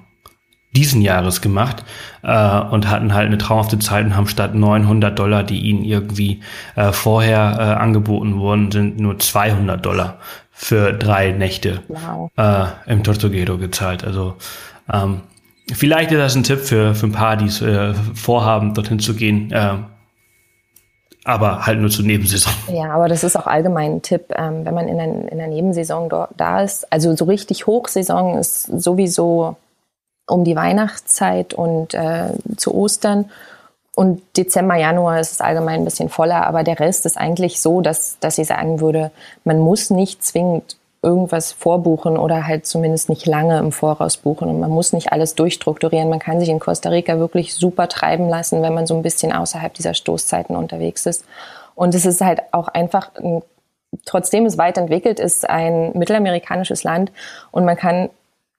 diesen Jahres gemacht äh, und hatten halt eine traumhafte Zeit und haben statt 900 Dollar, die ihnen irgendwie äh, vorher äh, angeboten wurden, sind nur 200 Dollar für drei Nächte wow. äh, im Tortuguero gezahlt. Also ähm, vielleicht ist das ein Tipp für, für ein paar, die es äh, vorhaben, dorthin zu gehen. Äh, aber halt nur zur Nebensaison. Ja, aber das ist auch allgemein ein Tipp, ähm, wenn man in der, in der Nebensaison dort, da ist. Also so richtig Hochsaison ist sowieso um die Weihnachtszeit und äh, zu Ostern. Und Dezember, Januar ist es allgemein ein bisschen voller, aber der Rest ist eigentlich so, dass, dass ich sagen würde, man muss nicht zwingend irgendwas vorbuchen oder halt zumindest nicht lange im Voraus buchen und man muss nicht alles durchstrukturieren. Man kann sich in Costa Rica wirklich super treiben lassen, wenn man so ein bisschen außerhalb dieser Stoßzeiten unterwegs ist. Und es ist halt auch einfach, trotzdem es weit entwickelt ist, ein mittelamerikanisches Land und man kann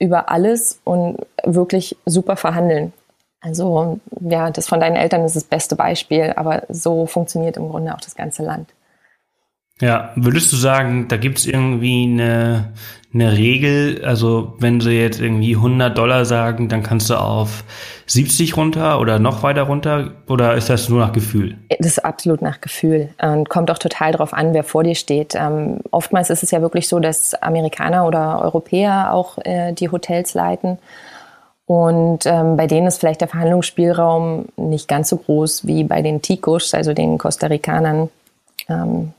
über alles und wirklich super verhandeln. Also ja, das von deinen Eltern ist das beste Beispiel, aber so funktioniert im Grunde auch das ganze Land. Ja, würdest du sagen, da gibt es irgendwie eine, eine Regel? Also wenn sie jetzt irgendwie 100 Dollar sagen, dann kannst du auf 70 runter oder noch weiter runter? Oder ist das nur nach Gefühl? Das ist absolut nach Gefühl und kommt auch total darauf an, wer vor dir steht. Ähm, oftmals ist es ja wirklich so, dass Amerikaner oder Europäer auch äh, die Hotels leiten. Und ähm, bei denen ist vielleicht der Verhandlungsspielraum nicht ganz so groß wie bei den Ticos, also den Costa Ricanern. Ähm,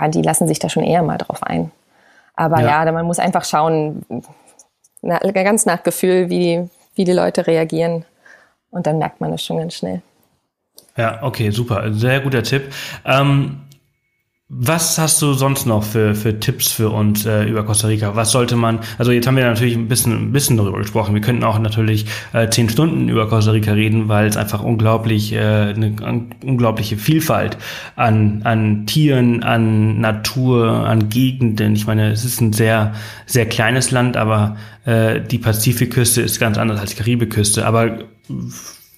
ja, die lassen sich da schon eher mal drauf ein. Aber ja, ja man muss einfach schauen, na, ganz nach Gefühl, wie, wie die Leute reagieren. Und dann merkt man es schon ganz schnell. Ja, okay, super. Sehr guter Tipp. Ähm, was hast du sonst noch für, für Tipps für uns äh, über Costa Rica? Was sollte man, also jetzt haben wir natürlich ein bisschen, ein bisschen darüber gesprochen. Wir könnten auch natürlich äh, zehn Stunden über Costa Rica reden, weil es einfach unglaublich, äh, eine an, unglaubliche Vielfalt an, an Tieren, an Natur, an Gegenden. Ich meine, es ist ein sehr, sehr kleines Land, aber äh, die Pazifikküste ist ganz anders als die Karibikküste. Aber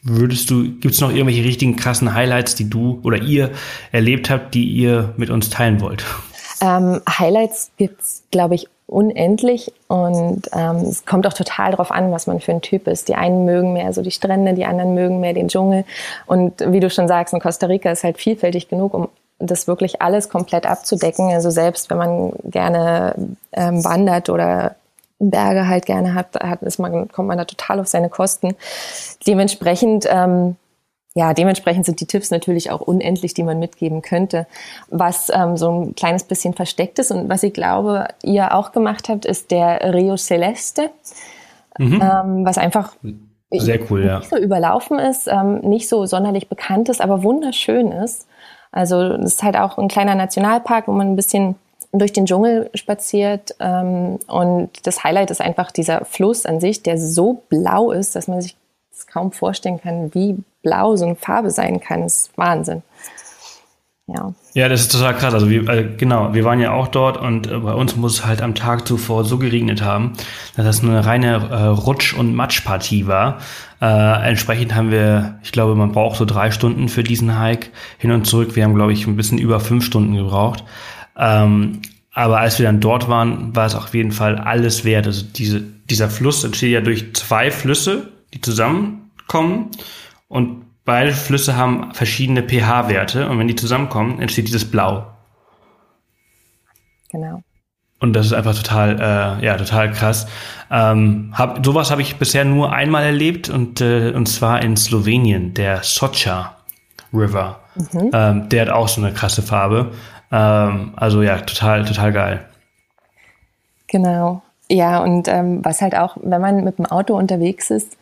Würdest du, gibt es noch irgendwelche richtigen krassen Highlights, die du oder ihr erlebt habt, die ihr mit uns teilen wollt? Ähm, Highlights gibt's, glaube ich, unendlich und ähm, es kommt auch total darauf an, was man für ein Typ ist. Die einen mögen mehr so die Strände, die anderen mögen mehr den Dschungel und wie du schon sagst, in Costa Rica ist halt vielfältig genug, um das wirklich alles komplett abzudecken. Also selbst wenn man gerne ähm, wandert oder Berge halt gerne hat, hat ist man, kommt man da total auf seine Kosten. Dementsprechend, ähm, ja, dementsprechend sind die Tipps natürlich auch unendlich, die man mitgeben könnte. Was ähm, so ein kleines bisschen versteckt ist und was ich glaube, ihr auch gemacht habt, ist der Rio Celeste, mhm. ähm, was einfach sehr cool, nicht ja. so überlaufen ist, ähm, nicht so sonderlich bekannt ist, aber wunderschön ist. Also es ist halt auch ein kleiner Nationalpark, wo man ein bisschen durch den Dschungel spaziert. Ähm, und das Highlight ist einfach dieser Fluss an sich, der so blau ist, dass man sich das kaum vorstellen kann, wie blau so eine Farbe sein kann. Das ist Wahnsinn. Ja. ja, das ist total krass. Also wir, äh, genau, wir waren ja auch dort und äh, bei uns muss es halt am Tag zuvor so geregnet haben, dass das eine reine äh, Rutsch- und Matschpartie war. Äh, entsprechend haben wir, ich glaube, man braucht so drei Stunden für diesen Hike hin und zurück. Wir haben, glaube ich, ein bisschen über fünf Stunden gebraucht. Ähm, aber als wir dann dort waren, war es auf jeden Fall alles wert. Also diese, dieser Fluss entsteht ja durch zwei Flüsse, die zusammenkommen. Und beide Flüsse haben verschiedene pH-Werte. Und wenn die zusammenkommen, entsteht dieses Blau. Genau. Und das ist einfach total, äh, ja, total krass. Ähm, hab, sowas habe ich bisher nur einmal erlebt und, äh, und zwar in Slowenien, der Socha River. Mhm. Ähm, der hat auch so eine krasse Farbe. Ähm, also ja, total, total geil. Genau. Ja, und ähm, was halt auch, wenn man mit dem Auto unterwegs ist,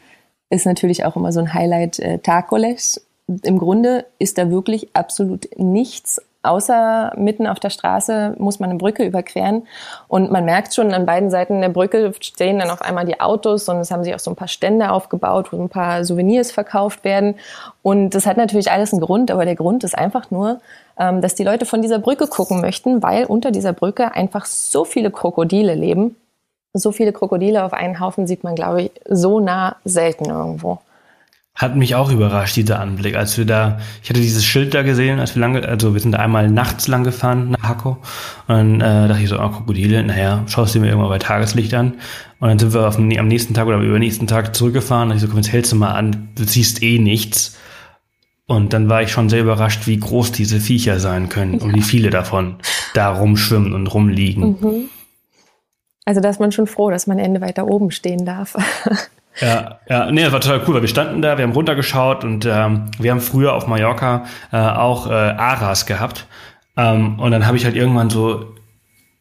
ist natürlich auch immer so ein Highlight äh, Takoles. Im Grunde ist da wirklich absolut nichts außer mitten auf der Straße muss man eine Brücke überqueren. Und man merkt schon, an beiden Seiten der Brücke stehen dann auf einmal die Autos und es haben sich auch so ein paar Stände aufgebaut, wo ein paar Souvenirs verkauft werden. Und das hat natürlich alles einen Grund, aber der Grund ist einfach nur, ähm, dass die Leute von dieser Brücke gucken möchten, weil unter dieser Brücke einfach so viele Krokodile leben. So viele Krokodile auf einen Haufen sieht man, glaube ich, so nah selten irgendwo. Hat mich auch überrascht, dieser Anblick, als wir da, ich hatte dieses Schild da gesehen, als wir lange, also wir sind da einmal nachts lang gefahren nach Hakko und dann äh, dachte ich so, oh, Krokodile, naja, schaust du mir irgendwann bei Tageslicht an und dann sind wir auf, am nächsten Tag oder übernächsten Tag zurückgefahren und ich so, komm, jetzt hältst du mal an, du siehst eh nichts und dann war ich schon sehr überrascht, wie groß diese Viecher sein können ja. und wie viele davon da rumschwimmen und rumliegen. Mhm. Also da ist man schon froh, dass man Ende weiter oben stehen darf. Ja, ja, nee, das war total cool, weil wir standen da, wir haben runtergeschaut und ähm, wir haben früher auf Mallorca äh, auch äh, Aras gehabt. Ähm, und dann habe ich halt irgendwann so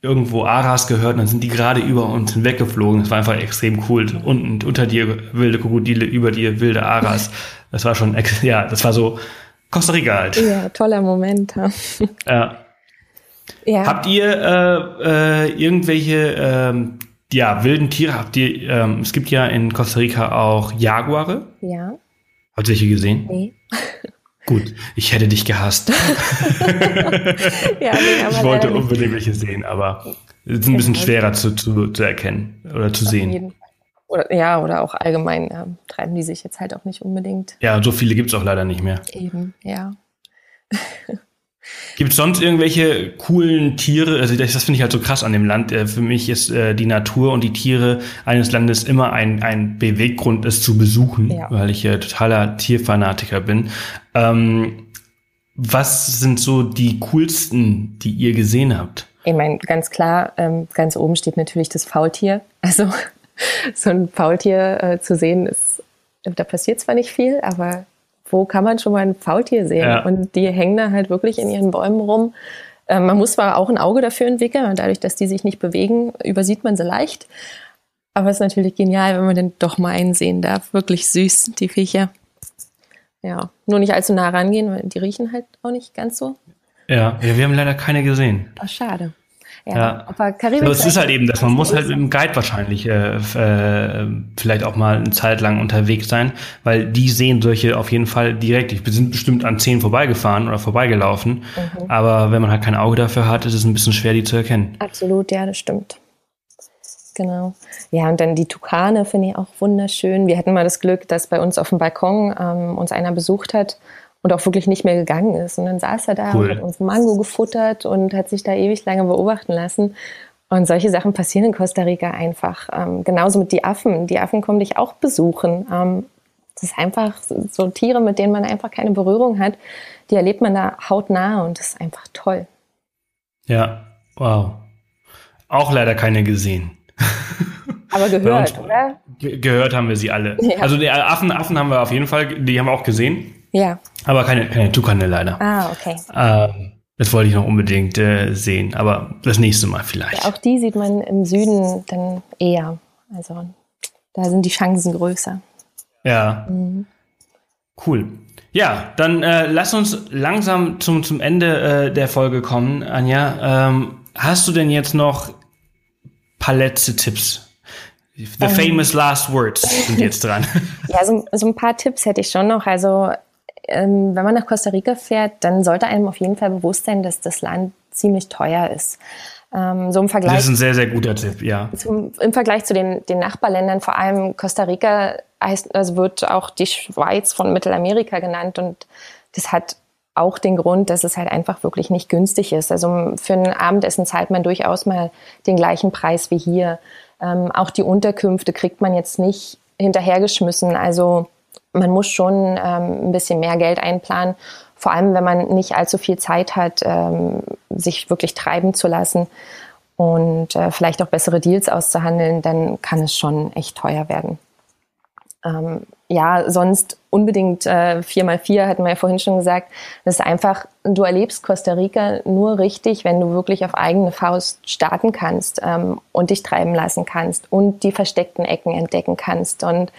irgendwo Aras gehört und dann sind die gerade über uns hinweggeflogen. Das war einfach extrem cool. Unten unter dir wilde Krokodile, über dir wilde Aras. Das war schon, ja, das war so Costa Rica halt. Ja, toller Moment. ja. ja. Habt ihr äh, äh, irgendwelche ähm, ja, wilden Tiere habt ihr, ähm, es gibt ja in Costa Rica auch Jaguare. Ja. Habt ihr welche gesehen? Nee. Gut, ich hätte dich gehasst. ja, nee, ich wollte unbedingt welche sehen, aber es ist ein bisschen schwerer zu, zu, zu erkennen oder zu sehen. Oder, ja, oder auch allgemein ja, treiben die sich jetzt halt auch nicht unbedingt. Ja, so viele gibt es auch leider nicht mehr. Eben, ja. Gibt es sonst irgendwelche coolen Tiere? Also das, das finde ich halt so krass an dem Land. Äh, für mich ist äh, die Natur und die Tiere eines Landes immer ein, ein Beweggrund, es zu besuchen, ja. weil ich äh, totaler Tierfanatiker bin. Ähm, was sind so die coolsten, die ihr gesehen habt? Ich meine, ganz klar, ähm, ganz oben steht natürlich das Faultier. Also so ein Faultier äh, zu sehen, ist, da passiert zwar nicht viel, aber wo kann man schon mal ein Faultier sehen? Ja. Und die hängen da halt wirklich in ihren Bäumen rum. Ähm, man muss zwar auch ein Auge dafür entwickeln und dadurch, dass die sich nicht bewegen, übersieht man sie leicht. Aber es ist natürlich genial, wenn man den doch mal einsehen darf. Wirklich süß, die Viecher. Ja, nur nicht allzu nah rangehen, weil die riechen halt auch nicht ganz so. Ja, ja wir haben leider keine gesehen. Ach, schade. Ja, aber Karibik. Aber es ist halt eben, dass man muss halt mit dem Guide wahrscheinlich äh, äh, vielleicht auch mal eine Zeit lang unterwegs sein, weil die sehen solche auf jeden Fall direkt. Ich bin bestimmt an zehn vorbeigefahren oder vorbeigelaufen, mhm. aber wenn man halt kein Auge dafür hat, ist es ein bisschen schwer, die zu erkennen. Absolut, ja, das stimmt. Genau. Ja, und dann die Tukane finde ich auch wunderschön. Wir hatten mal das Glück, dass bei uns auf dem Balkon ähm, uns einer besucht hat und auch wirklich nicht mehr gegangen ist. Und dann saß er da cool. und hat uns Mango gefuttert und hat sich da ewig lange beobachten lassen. Und solche Sachen passieren in Costa Rica einfach. Ähm, genauso mit die Affen. Die Affen kommen dich auch besuchen. Ähm, das ist einfach so Tiere, mit denen man einfach keine Berührung hat. Die erlebt man da hautnah und das ist einfach toll. Ja, wow. Auch leider keine gesehen. Aber gehört, oder? Gehört haben wir sie alle. Ja. Also die Affen, Affen haben wir auf jeden Fall, die haben wir auch gesehen. Ja. Aber keine, keine Tukane leider. Ah, okay. Ähm, das wollte ich noch unbedingt äh, sehen, aber das nächste Mal vielleicht. Ja, auch die sieht man im Süden dann eher. Also da sind die Chancen größer. Ja. Mhm. Cool. Ja, dann äh, lass uns langsam zum, zum Ende äh, der Folge kommen, Anja. Ähm, hast du denn jetzt noch paar letzte Tipps The ähm, famous last words sind jetzt dran. ja, so, so, ein paar Tipps hätte ich schon noch. Also ähm, wenn man nach Costa Rica fährt, dann sollte einem auf jeden Fall bewusst sein, dass das Land ziemlich teuer ist. Ähm, so im Vergleich. Das ist ein sehr, sehr guter Tipp, ja. Zum, Im Vergleich zu den, den Nachbarländern, vor allem Costa Rica heißt, also wird auch die Schweiz von Mittelamerika genannt und das hat auch den Grund, dass es halt einfach wirklich nicht günstig ist. Also für ein Abendessen zahlt man durchaus mal den gleichen Preis wie hier. Ähm, auch die Unterkünfte kriegt man jetzt nicht hinterhergeschmissen. Also man muss schon ähm, ein bisschen mehr Geld einplanen, vor allem wenn man nicht allzu viel Zeit hat, ähm, sich wirklich treiben zu lassen und äh, vielleicht auch bessere Deals auszuhandeln, dann kann es schon echt teuer werden. Ähm, ja, sonst unbedingt äh, 4x4, hatten wir ja vorhin schon gesagt. Das ist einfach, du erlebst Costa Rica nur richtig, wenn du wirklich auf eigene Faust starten kannst ähm, und dich treiben lassen kannst und die versteckten Ecken entdecken kannst. Und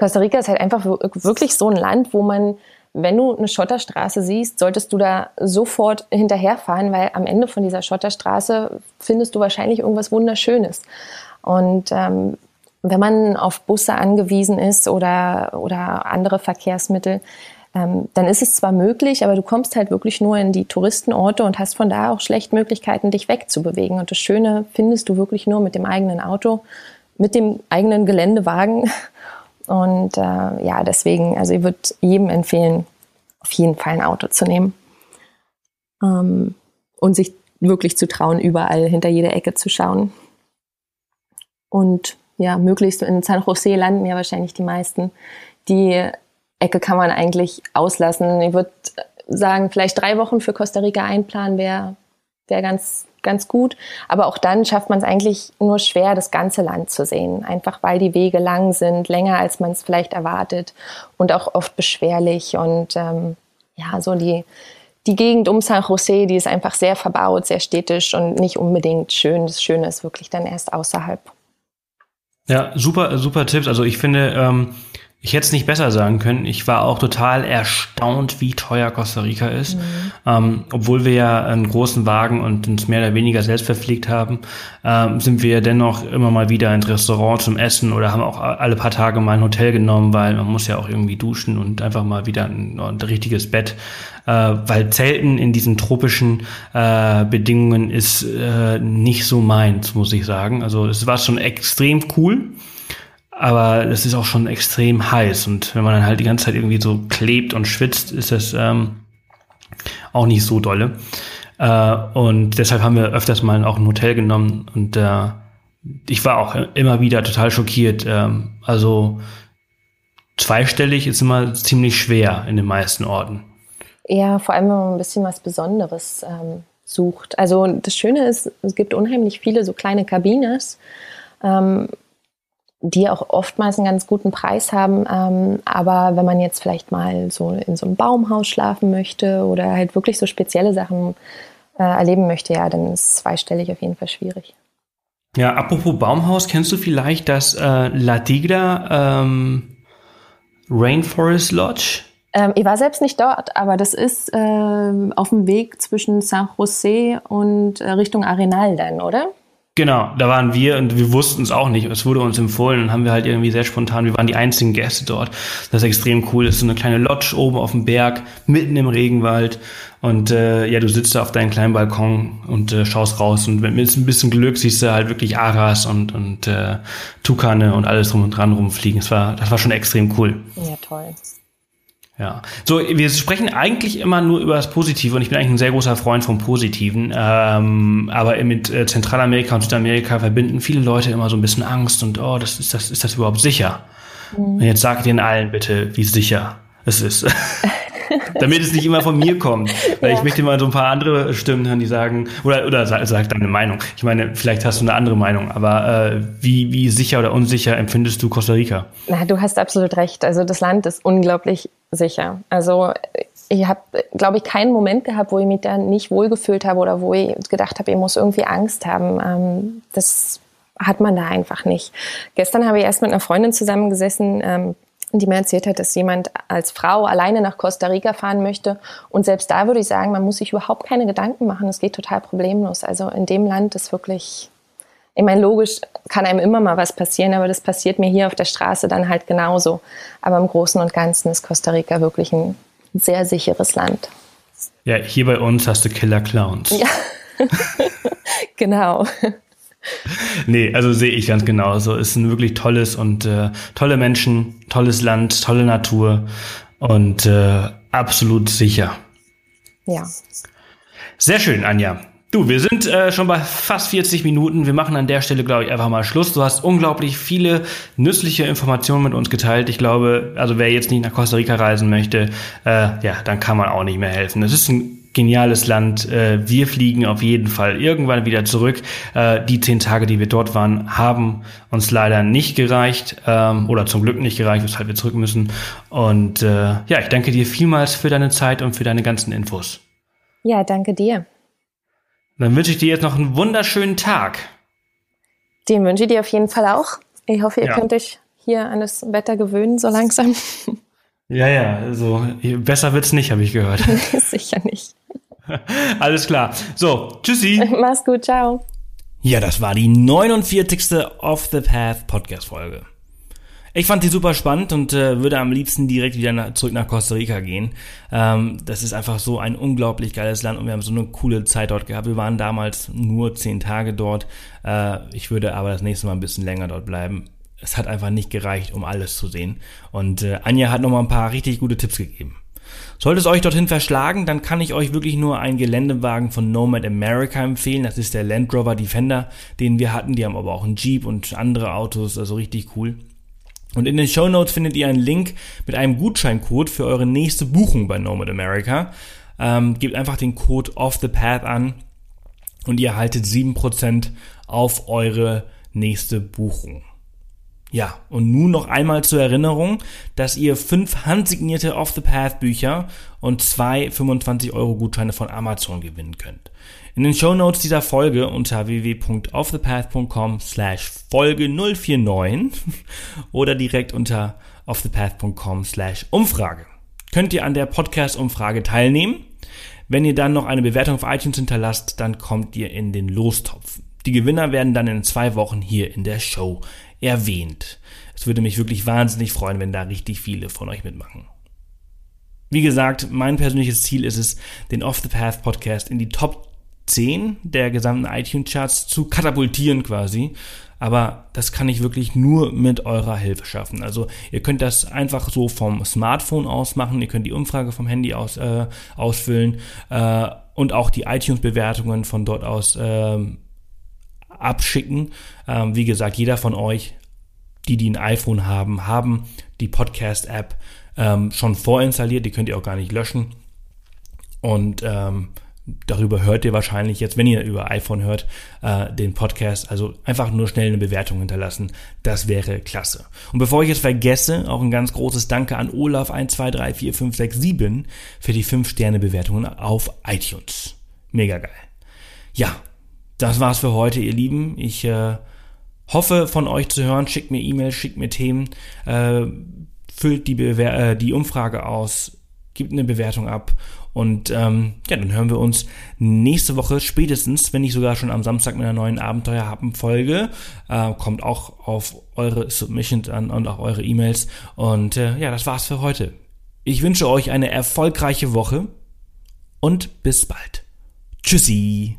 Costa Rica ist halt einfach wirklich so ein Land, wo man, wenn du eine Schotterstraße siehst, solltest du da sofort hinterherfahren, weil am Ende von dieser Schotterstraße findest du wahrscheinlich irgendwas Wunderschönes. Und ähm, wenn man auf Busse angewiesen ist oder, oder andere Verkehrsmittel, ähm, dann ist es zwar möglich, aber du kommst halt wirklich nur in die Touristenorte und hast von da auch schlecht Möglichkeiten, dich wegzubewegen. Und das Schöne findest du wirklich nur mit dem eigenen Auto, mit dem eigenen Geländewagen Und äh, ja, deswegen, also ich würde jedem empfehlen, auf jeden Fall ein Auto zu nehmen. Ähm, und sich wirklich zu trauen, überall hinter jeder Ecke zu schauen. Und ja, möglichst in San Jose landen ja wahrscheinlich die meisten. Die Ecke kann man eigentlich auslassen. Ich würde sagen, vielleicht drei Wochen für Costa Rica einplanen wäre wär ganz, ganz gut. Aber auch dann schafft man es eigentlich nur schwer, das ganze Land zu sehen. Einfach weil die Wege lang sind, länger als man es vielleicht erwartet und auch oft beschwerlich. Und ähm, ja, so die, die Gegend um San Jose, die ist einfach sehr verbaut, sehr städtisch und nicht unbedingt schön. Das Schöne ist wirklich dann erst außerhalb. Ja, super, super Tipps. Also ich finde, ähm, ich hätte es nicht besser sagen können. Ich war auch total erstaunt, wie teuer Costa Rica ist. Mhm. Ähm, obwohl wir ja einen großen Wagen und uns mehr oder weniger selbst verpflegt haben, ähm, sind wir dennoch immer mal wieder ins Restaurant zum Essen oder haben auch alle paar Tage mal ein Hotel genommen, weil man muss ja auch irgendwie duschen und einfach mal wieder ein, ein richtiges Bett. Äh, weil Zelten in diesen tropischen äh, Bedingungen ist äh, nicht so meins, muss ich sagen. Also es war schon extrem cool aber es ist auch schon extrem heiß und wenn man dann halt die ganze Zeit irgendwie so klebt und schwitzt, ist das ähm, auch nicht so dolle. Äh, und deshalb haben wir öfters mal auch ein Hotel genommen und äh, ich war auch immer wieder total schockiert. Ähm, also zweistellig ist immer ziemlich schwer in den meisten Orten. Ja, vor allem, wenn man ein bisschen was Besonderes ähm, sucht. Also das Schöne ist, es gibt unheimlich viele so kleine Kabines. Ähm, die auch oftmals einen ganz guten Preis haben. Ähm, aber wenn man jetzt vielleicht mal so in so einem Baumhaus schlafen möchte oder halt wirklich so spezielle Sachen äh, erleben möchte, ja, dann ist zweistellig auf jeden Fall schwierig. Ja, apropos Baumhaus, kennst du vielleicht das äh, La Tigra ähm, Rainforest Lodge? Ähm, ich war selbst nicht dort, aber das ist äh, auf dem Weg zwischen San Jose und äh, Richtung Arenal dann, oder? Genau, da waren wir und wir wussten es auch nicht. Es wurde uns empfohlen und haben wir halt irgendwie sehr spontan, wir waren die einzigen Gäste dort. Das ist extrem cool. Das ist so eine kleine Lodge oben auf dem Berg, mitten im Regenwald. Und äh, ja, du sitzt da auf deinem kleinen Balkon und äh, schaust raus und mit ein bisschen Glück siehst du halt wirklich Aras und, und äh, Tukane und alles drum und dran rumfliegen. Das war, das war schon extrem cool. Ja, toll. Ja, so wir sprechen eigentlich immer nur über das Positive und ich bin eigentlich ein sehr großer Freund vom Positiven. Ähm, aber mit äh, Zentralamerika und Südamerika verbinden viele Leute immer so ein bisschen Angst und oh, das ist das ist das überhaupt sicher? Mhm. Und jetzt sagt ihnen allen bitte, wie sicher es ist. Damit es nicht immer von mir kommt. Weil ja. ich möchte mal so ein paar andere Stimmen hören, die sagen, oder, oder sag, sag deine Meinung. Ich meine, vielleicht hast du eine andere Meinung, aber äh, wie, wie sicher oder unsicher empfindest du Costa Rica? Na, du hast absolut recht. Also das Land ist unglaublich sicher. Also ich habe, glaube ich, keinen Moment gehabt, wo ich mich da nicht wohlgefühlt habe oder wo ich gedacht habe, ich muss irgendwie Angst haben. Ähm, das hat man da einfach nicht. Gestern habe ich erst mit einer Freundin zusammengesessen, ähm, die mir erzählt hat, dass jemand als Frau alleine nach Costa Rica fahren möchte. Und selbst da würde ich sagen, man muss sich überhaupt keine Gedanken machen. Es geht total problemlos. Also in dem Land ist wirklich, ich meine, logisch kann einem immer mal was passieren, aber das passiert mir hier auf der Straße dann halt genauso. Aber im Großen und Ganzen ist Costa Rica wirklich ein sehr sicheres Land. Ja, hier bei uns hast du Killer Clowns. Ja, genau. Nee, also sehe ich ganz genau. So ist ein wirklich tolles und äh, tolle Menschen, tolles Land, tolle Natur und äh, absolut sicher. Ja. Sehr schön, Anja. Du, wir sind äh, schon bei fast 40 Minuten. Wir machen an der Stelle, glaube ich, einfach mal Schluss. Du hast unglaublich viele nützliche Informationen mit uns geteilt. Ich glaube, also wer jetzt nicht nach Costa Rica reisen möchte, äh, ja, dann kann man auch nicht mehr helfen. Es ist ein geniales Land. Äh, wir fliegen auf jeden Fall irgendwann wieder zurück. Äh, die zehn Tage, die wir dort waren, haben uns leider nicht gereicht ähm, oder zum Glück nicht gereicht, weshalb wir zurück müssen. Und äh, ja, ich danke dir vielmals für deine Zeit und für deine ganzen Infos. Ja, danke dir. Dann wünsche ich dir jetzt noch einen wunderschönen Tag. Den wünsche ich dir auf jeden Fall auch. Ich hoffe, ihr ja. könnt euch hier an das Wetter gewöhnen, so langsam. Ja, ja, also besser wird's nicht, habe ich gehört. Sicher nicht. Alles klar. So, tschüssi. Mach's gut, ciao. Ja, das war die 49. Off the Path Podcast Folge. Ich fand die super spannend und äh, würde am liebsten direkt wieder nach, zurück nach Costa Rica gehen. Ähm, das ist einfach so ein unglaublich geiles Land und wir haben so eine coole Zeit dort gehabt. Wir waren damals nur zehn Tage dort. Äh, ich würde aber das nächste Mal ein bisschen länger dort bleiben es hat einfach nicht gereicht, um alles zu sehen. Und äh, Anja hat nochmal ein paar richtig gute Tipps gegeben. Sollte es euch dorthin verschlagen, dann kann ich euch wirklich nur einen Geländewagen von Nomad America empfehlen. Das ist der Land Rover Defender, den wir hatten. Die haben aber auch einen Jeep und andere Autos, also richtig cool. Und in den Show Notes findet ihr einen Link mit einem Gutscheincode für eure nächste Buchung bei Nomad America. Ähm, gebt einfach den Code Off the Path an und ihr erhaltet 7% auf eure nächste Buchung. Ja, und nun noch einmal zur Erinnerung, dass ihr fünf handsignierte Off the Path Bücher und zwei 25 Euro Gutscheine von Amazon gewinnen könnt. In den Show Notes dieser Folge unter www.offthepath.com slash Folge 049 oder direkt unter offthepath.com slash Umfrage könnt ihr an der Podcast-Umfrage teilnehmen. Wenn ihr dann noch eine Bewertung auf iTunes hinterlasst, dann kommt ihr in den Lostopf. Die Gewinner werden dann in zwei Wochen hier in der Show erwähnt. Es würde mich wirklich wahnsinnig freuen, wenn da richtig viele von euch mitmachen. Wie gesagt, mein persönliches Ziel ist es, den Off the Path Podcast in die Top 10 der gesamten iTunes Charts zu katapultieren quasi. Aber das kann ich wirklich nur mit eurer Hilfe schaffen. Also ihr könnt das einfach so vom Smartphone aus machen. Ihr könnt die Umfrage vom Handy aus äh, ausfüllen äh, und auch die iTunes-Bewertungen von dort aus äh, abschicken. Ähm, wie gesagt, jeder von euch, die, die ein iPhone haben, haben die Podcast-App ähm, schon vorinstalliert. Die könnt ihr auch gar nicht löschen. Und ähm, darüber hört ihr wahrscheinlich jetzt, wenn ihr über iPhone hört, äh, den Podcast. Also einfach nur schnell eine Bewertung hinterlassen. Das wäre klasse. Und bevor ich es vergesse, auch ein ganz großes Danke an Olaf 12345667 für die 5-Sterne-Bewertungen auf iTunes. Mega geil. Ja, das war's für heute, ihr Lieben. Ich äh, hoffe von euch zu hören. Schickt mir E-Mails, schickt mir Themen, äh, füllt die, Bewer äh, die Umfrage aus, gibt eine Bewertung ab und ähm, ja, dann hören wir uns nächste Woche spätestens, wenn nicht sogar schon am Samstag mit einer neuen Abenteuerhappen-Folge. Äh, kommt auch auf eure Submissions an und auch eure E-Mails. Und äh, ja, das war's für heute. Ich wünsche euch eine erfolgreiche Woche und bis bald. Tschüssi.